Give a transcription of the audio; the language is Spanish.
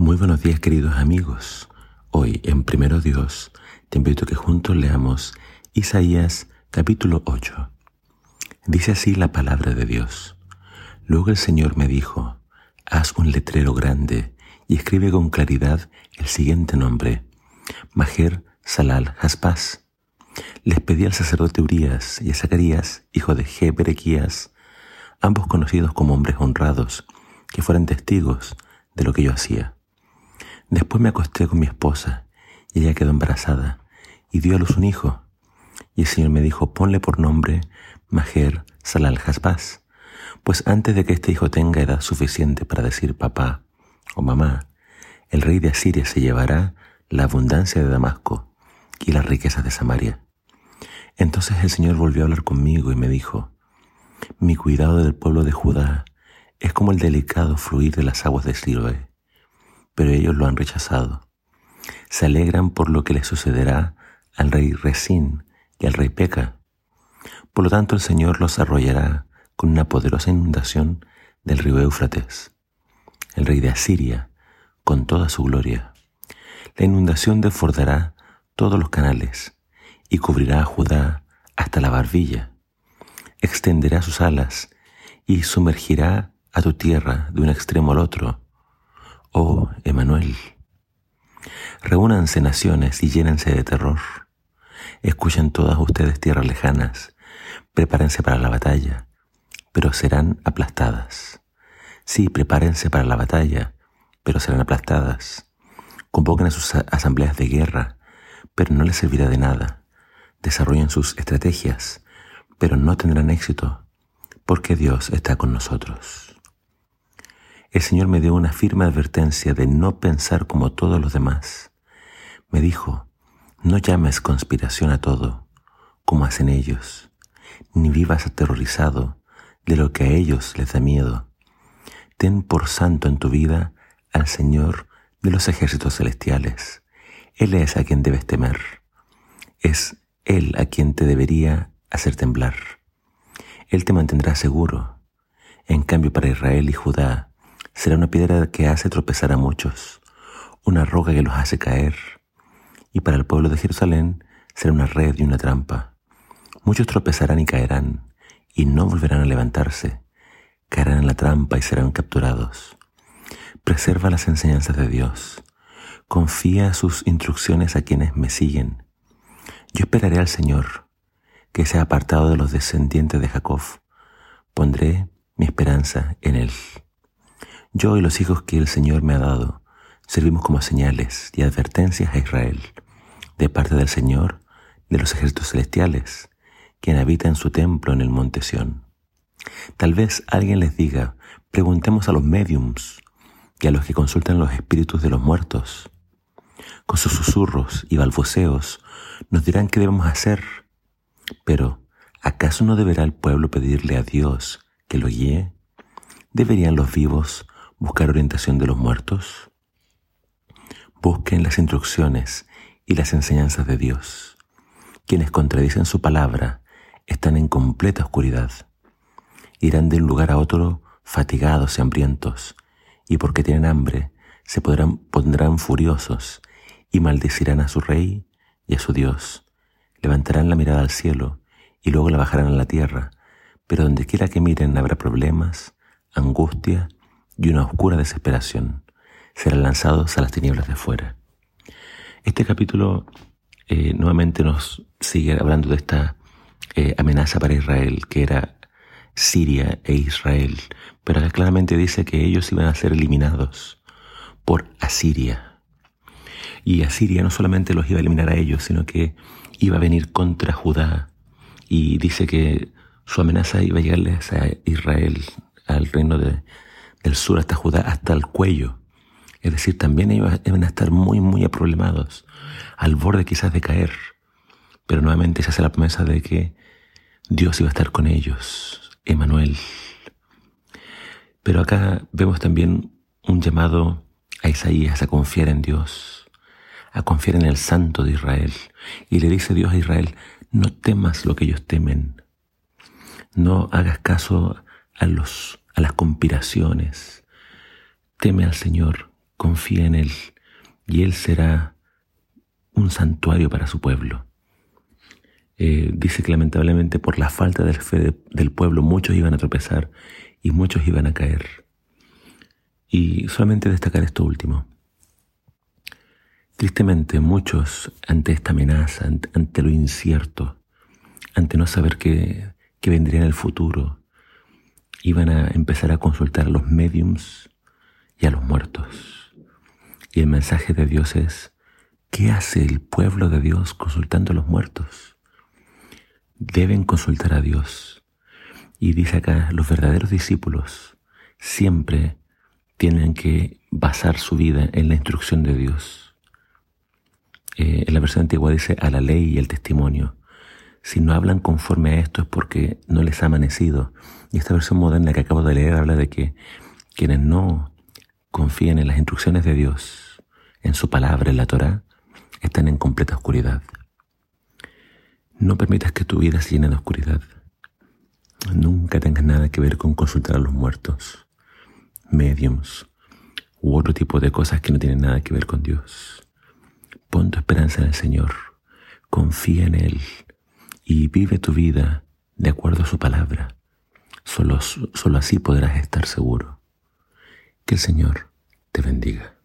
Muy buenos días queridos amigos. Hoy en Primero Dios te invito a que juntos leamos Isaías capítulo 8. Dice así la palabra de Dios. Luego el Señor me dijo, haz un letrero grande y escribe con claridad el siguiente nombre, Majer Salal Haspaz. Les pedí al sacerdote Urias y a Zacarías, hijo de Jeberequías, ambos conocidos como hombres honrados, que fueran testigos de lo que yo hacía. Después me acosté con mi esposa y ella quedó embarazada y dio a luz un hijo. Y el Señor me dijo, ponle por nombre Majer Salal Hasbaz, pues antes de que este hijo tenga edad suficiente para decir papá o mamá, el rey de Asiria se llevará la abundancia de Damasco y las riquezas de Samaria. Entonces el Señor volvió a hablar conmigo y me dijo, mi cuidado del pueblo de Judá es como el delicado fluir de las aguas de Siloé pero ellos lo han rechazado. Se alegran por lo que le sucederá al rey Resín y al rey Peca. Por lo tanto, el Señor los arrollará con una poderosa inundación del río Éufrates. El rey de Asiria, con toda su gloria. La inundación desbordará todos los canales y cubrirá a Judá hasta la barbilla. Extenderá sus alas y sumergirá a tu tierra de un extremo al otro Oh, Emanuel. Reúnanse naciones y llénense de terror. Escuchen todas ustedes tierras lejanas, prepárense para la batalla, pero serán aplastadas. Sí, prepárense para la batalla, pero serán aplastadas. Convoquen a sus asambleas de guerra, pero no les servirá de nada. Desarrollen sus estrategias, pero no tendrán éxito, porque Dios está con nosotros el Señor me dio una firme advertencia de no pensar como todos los demás. Me dijo, no llames conspiración a todo, como hacen ellos, ni vivas aterrorizado de lo que a ellos les da miedo. Ten por santo en tu vida al Señor de los ejércitos celestiales. Él es a quien debes temer. Es Él a quien te debería hacer temblar. Él te mantendrá seguro. En cambio, para Israel y Judá, será una piedra que hace tropezar a muchos, una roca que los hace caer, y para el pueblo de Jerusalén será una red y una trampa. Muchos tropezarán y caerán, y no volverán a levantarse, caerán en la trampa y serán capturados. Preserva las enseñanzas de Dios, confía sus instrucciones a quienes me siguen. Yo esperaré al Señor, que sea apartado de los descendientes de Jacob. Pondré mi esperanza en Él. Yo y los hijos que el Señor me ha dado servimos como señales y advertencias a Israel de parte del Señor de los ejércitos celestiales, quien habita en su templo en el monte Sión. Tal vez alguien les diga, preguntemos a los mediums y a los que consultan los espíritus de los muertos. Con sus susurros y balbuceos nos dirán qué debemos hacer. Pero, ¿acaso no deberá el pueblo pedirle a Dios que lo guíe? ¿Deberían los vivos buscar orientación de los muertos? Busquen las instrucciones y las enseñanzas de Dios. Quienes contradicen su palabra están en completa oscuridad. Irán de un lugar a otro fatigados y hambrientos, y porque tienen hambre se pondrán furiosos y maldecirán a su rey y a su Dios. Levantarán la mirada al cielo y luego la bajarán a la tierra, pero donde quiera que miren habrá problemas, angustia y una oscura desesperación. Serán lanzados a las tinieblas de afuera. Este capítulo eh, nuevamente nos sigue hablando de esta eh, amenaza para Israel, que era Siria e Israel, pero claramente dice que ellos iban a ser eliminados por Asiria. Y Asiria no solamente los iba a eliminar a ellos, sino que iba a venir contra Judá. Y dice que su amenaza iba a llegarles a Israel, al reino de, del sur hasta Judá, hasta el cuello. Es decir, también ellos deben estar muy, muy aproblemados, al borde quizás de caer. Pero nuevamente se hace la promesa de que Dios iba a estar con ellos, Emanuel. Pero acá vemos también un llamado a Isaías a confiar en Dios, a confiar en el Santo de Israel. Y le dice Dios a Israel, no temas lo que ellos temen, no hagas caso a los a las conspiraciones. Teme al Señor, confía en Él y Él será un santuario para su pueblo. Eh, dice que lamentablemente por la falta de fe del pueblo muchos iban a tropezar y muchos iban a caer. Y solamente destacar esto último. Tristemente muchos ante esta amenaza, ante, lo incierto, ante no saber qué vendría en el futuro, iban a empezar a consultar a los mediums y a los muertos. Y el mensaje de Dios es, ¿qué hace el pueblo de Dios consultando a los muertos? deben consultar a Dios. Y dice acá, los verdaderos discípulos siempre tienen que basar su vida en la instrucción de Dios. Eh, en la versión antigua dice a la ley y el testimonio. Si no hablan conforme a esto es porque no les ha amanecido. Y esta versión moderna que acabo de leer habla de que quienes no confían en las instrucciones de Dios, en su palabra, en la Torah, están en completa oscuridad. No permitas que tu vida se llene de oscuridad. Nunca tengas nada que ver con consultar a los muertos, mediums u otro tipo de cosas que no tienen nada que ver con Dios. Pon tu esperanza en el Señor, confía en Él y vive tu vida de acuerdo a su palabra. Solo, solo así podrás estar seguro. Que el Señor te bendiga.